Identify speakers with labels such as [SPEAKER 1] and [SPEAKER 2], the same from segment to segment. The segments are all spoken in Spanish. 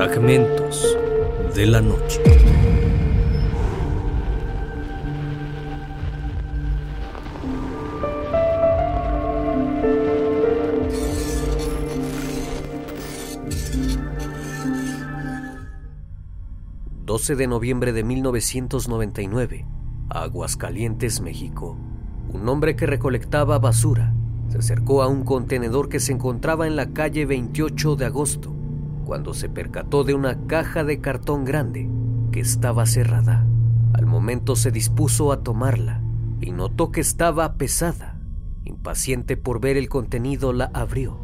[SPEAKER 1] Fragmentos de la noche. ...12 de noviembre de 1999... ...Aguascalientes, México... ...un hombre que recolectaba basura... ...se acercó a un contenedor que se encontraba en la calle 28 de agosto cuando se percató de una caja de cartón grande que estaba cerrada. Al momento se dispuso a tomarla y notó que estaba pesada. Impaciente por ver el contenido, la abrió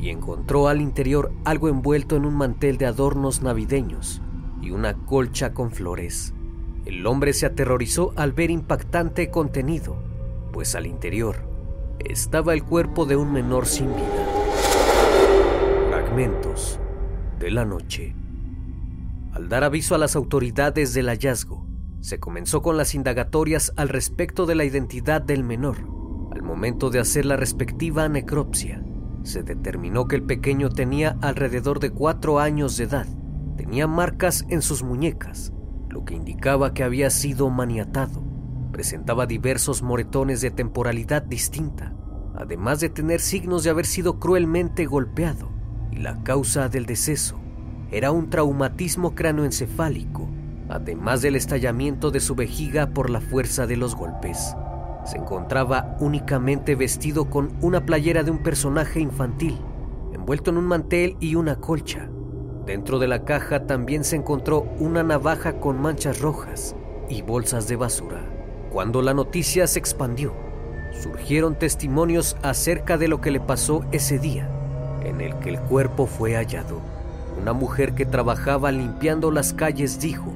[SPEAKER 1] y encontró al interior algo envuelto en un mantel de adornos navideños y una colcha con flores. El hombre se aterrorizó al ver impactante contenido, pues al interior estaba el cuerpo de un menor sin vida. Fragmentos de la noche. Al dar aviso a las autoridades del hallazgo, se comenzó con las indagatorias al respecto de la identidad del menor. Al momento de hacer la respectiva necropsia, se determinó que el pequeño tenía alrededor de cuatro años de edad. Tenía marcas en sus muñecas, lo que indicaba que había sido maniatado. Presentaba diversos moretones de temporalidad distinta, además de tener signos de haber sido cruelmente golpeado la causa del deceso era un traumatismo cranoencefálico, además del estallamiento de su vejiga por la fuerza de los golpes. Se encontraba únicamente vestido con una playera de un personaje infantil, envuelto en un mantel y una colcha. Dentro de la caja también se encontró una navaja con manchas rojas y bolsas de basura. Cuando la noticia se expandió, surgieron testimonios acerca de lo que le pasó ese día en el que el cuerpo fue hallado. Una mujer que trabajaba limpiando las calles dijo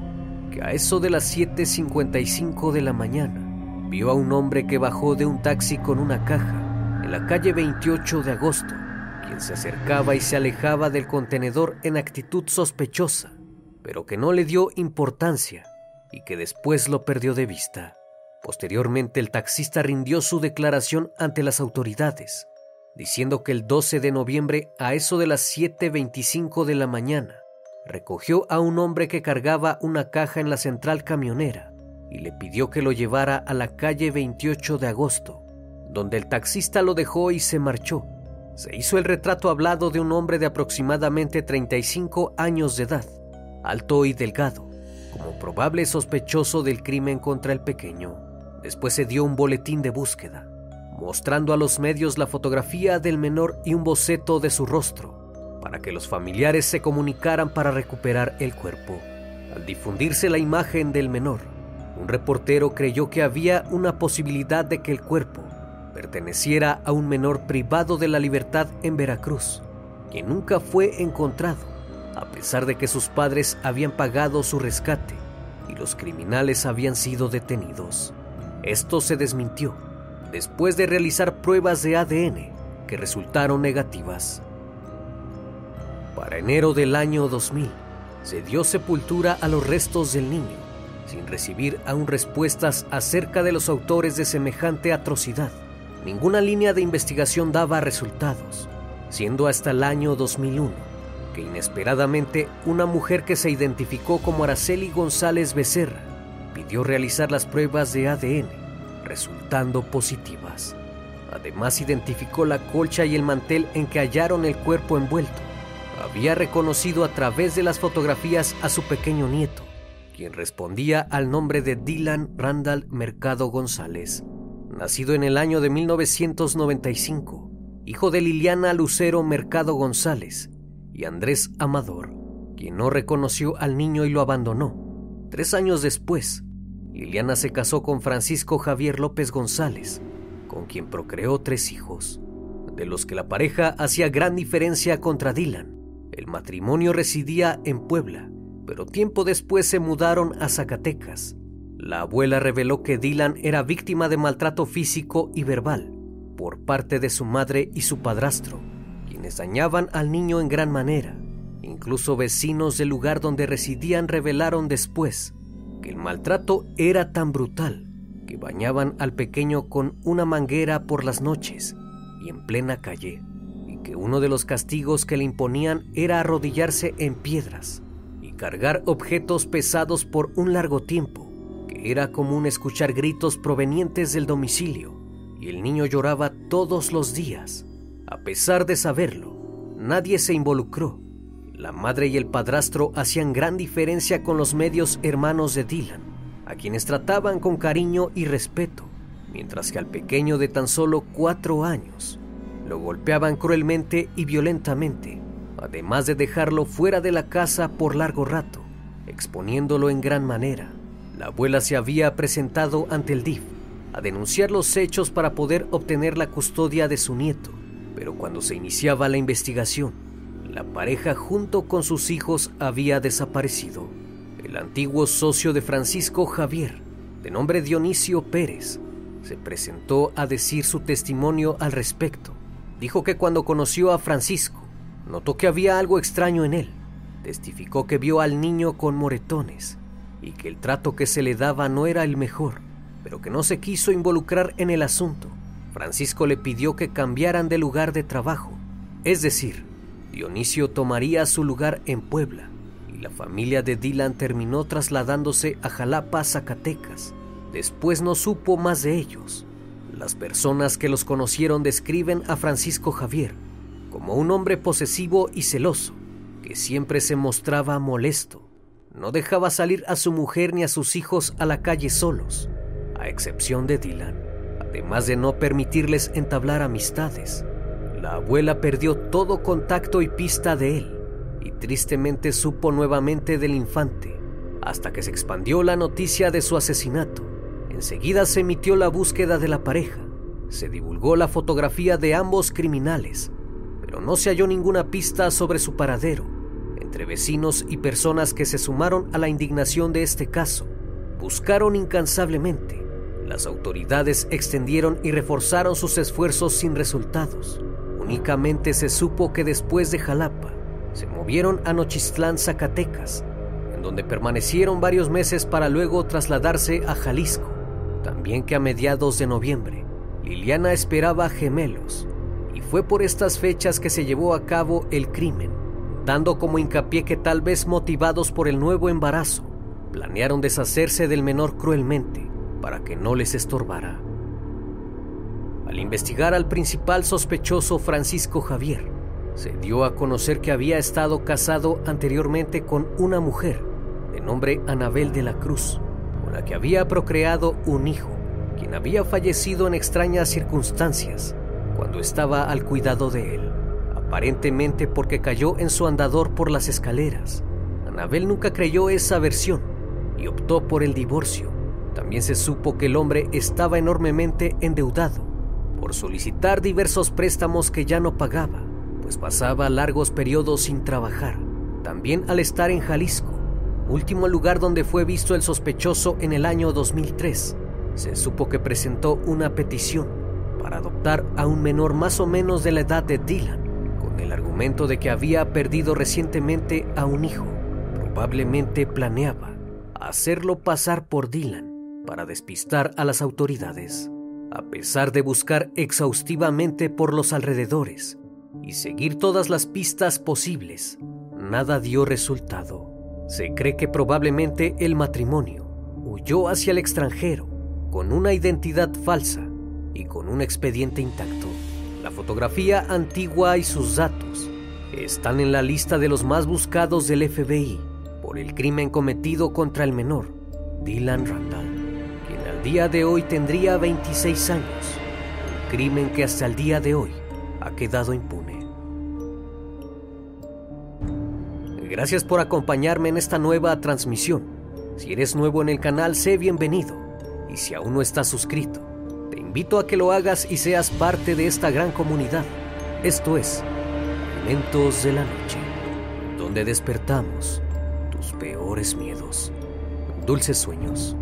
[SPEAKER 1] que a eso de las 7.55 de la mañana vio a un hombre que bajó de un taxi con una caja en la calle 28 de agosto, quien se acercaba y se alejaba del contenedor en actitud sospechosa, pero que no le dio importancia y que después lo perdió de vista. Posteriormente el taxista rindió su declaración ante las autoridades diciendo que el 12 de noviembre a eso de las 7.25 de la mañana recogió a un hombre que cargaba una caja en la central camionera y le pidió que lo llevara a la calle 28 de agosto, donde el taxista lo dejó y se marchó. Se hizo el retrato hablado de un hombre de aproximadamente 35 años de edad, alto y delgado, como probable sospechoso del crimen contra el pequeño. Después se dio un boletín de búsqueda mostrando a los medios la fotografía del menor y un boceto de su rostro, para que los familiares se comunicaran para recuperar el cuerpo. Al difundirse la imagen del menor, un reportero creyó que había una posibilidad de que el cuerpo perteneciera a un menor privado de la libertad en Veracruz, que nunca fue encontrado, a pesar de que sus padres habían pagado su rescate y los criminales habían sido detenidos. Esto se desmintió después de realizar pruebas de ADN que resultaron negativas. Para enero del año 2000, se dio sepultura a los restos del niño, sin recibir aún respuestas acerca de los autores de semejante atrocidad. Ninguna línea de investigación daba resultados, siendo hasta el año 2001 que inesperadamente una mujer que se identificó como Araceli González Becerra pidió realizar las pruebas de ADN resultando positivas. Además identificó la colcha y el mantel en que hallaron el cuerpo envuelto. Había reconocido a través de las fotografías a su pequeño nieto, quien respondía al nombre de Dylan Randall Mercado González, nacido en el año de 1995, hijo de Liliana Lucero Mercado González y Andrés Amador, quien no reconoció al niño y lo abandonó. Tres años después, Liliana se casó con Francisco Javier López González, con quien procreó tres hijos, de los que la pareja hacía gran diferencia contra Dylan. El matrimonio residía en Puebla, pero tiempo después se mudaron a Zacatecas. La abuela reveló que Dylan era víctima de maltrato físico y verbal por parte de su madre y su padrastro, quienes dañaban al niño en gran manera. Incluso vecinos del lugar donde residían revelaron después que el maltrato era tan brutal que bañaban al pequeño con una manguera por las noches y en plena calle, y que uno de los castigos que le imponían era arrodillarse en piedras y cargar objetos pesados por un largo tiempo, que era común escuchar gritos provenientes del domicilio y el niño lloraba todos los días. A pesar de saberlo, nadie se involucró. La madre y el padrastro hacían gran diferencia con los medios hermanos de Dylan, a quienes trataban con cariño y respeto, mientras que al pequeño de tan solo cuatro años lo golpeaban cruelmente y violentamente, además de dejarlo fuera de la casa por largo rato, exponiéndolo en gran manera. La abuela se había presentado ante el DIF a denunciar los hechos para poder obtener la custodia de su nieto, pero cuando se iniciaba la investigación, la pareja junto con sus hijos había desaparecido. El antiguo socio de Francisco Javier, de nombre Dionisio Pérez, se presentó a decir su testimonio al respecto. Dijo que cuando conoció a Francisco, notó que había algo extraño en él. Testificó que vio al niño con moretones y que el trato que se le daba no era el mejor pero que no se quiso involucrar en el asunto. Francisco le pidió que cambiaran de lugar de trabajo, es decir, Dionisio tomaría su lugar en Puebla y la familia de Dylan terminó trasladándose a Jalapa, Zacatecas. Después no supo más de ellos. Las personas que los conocieron describen a Francisco Javier como un hombre posesivo y celoso, que siempre se mostraba molesto. No dejaba salir a su mujer ni a sus hijos a la calle solos a excepción de Dylan, además de no permitirles entablar amistades. La abuela perdió todo contacto y pista de él, y tristemente supo nuevamente del infante, hasta que se expandió la noticia de su asesinato. Enseguida se emitió la búsqueda de la pareja, se divulgó la fotografía de ambos criminales, pero no se halló ninguna pista sobre su paradero. Entre vecinos y personas que se sumaron a la indignación de este caso, buscaron incansablemente, las autoridades extendieron y reforzaron sus esfuerzos sin resultados. Únicamente se supo que después de Jalapa, se movieron a Nochistlán, Zacatecas, en donde permanecieron varios meses para luego trasladarse a Jalisco. También que a mediados de noviembre, Liliana esperaba gemelos, y fue por estas fechas que se llevó a cabo el crimen, dando como hincapié que tal vez motivados por el nuevo embarazo, planearon deshacerse del menor cruelmente para que no les estorbara. Al investigar al principal sospechoso Francisco Javier, se dio a conocer que había estado casado anteriormente con una mujer de nombre Anabel de la Cruz, con la que había procreado un hijo, quien había fallecido en extrañas circunstancias cuando estaba al cuidado de él, aparentemente porque cayó en su andador por las escaleras. Anabel nunca creyó esa versión y optó por el divorcio también se supo que el hombre estaba enormemente endeudado por solicitar diversos préstamos que ya no pagaba, pues pasaba largos periodos sin trabajar. También al estar en Jalisco, último lugar donde fue visto el sospechoso en el año 2003, se supo que presentó una petición para adoptar a un menor más o menos de la edad de Dylan, con el argumento de que había perdido recientemente a un hijo. Probablemente planeaba hacerlo pasar por Dylan para despistar a las autoridades. A pesar de buscar exhaustivamente por los alrededores y seguir todas las pistas posibles, nada dio resultado. Se cree que probablemente el matrimonio huyó hacia el extranjero con una identidad falsa y con un expediente intacto. La fotografía antigua y sus datos están en la lista de los más buscados del FBI por el crimen cometido contra el menor, Dylan Randall día de hoy tendría 26 años, crimen que hasta el día de hoy ha quedado impune. Gracias por acompañarme en esta nueva transmisión. Si eres nuevo en el canal, sé bienvenido. Y si aún no estás suscrito, te invito a que lo hagas y seas parte de esta gran comunidad. Esto es Momentos de la Noche, donde despertamos tus peores miedos. Dulces sueños.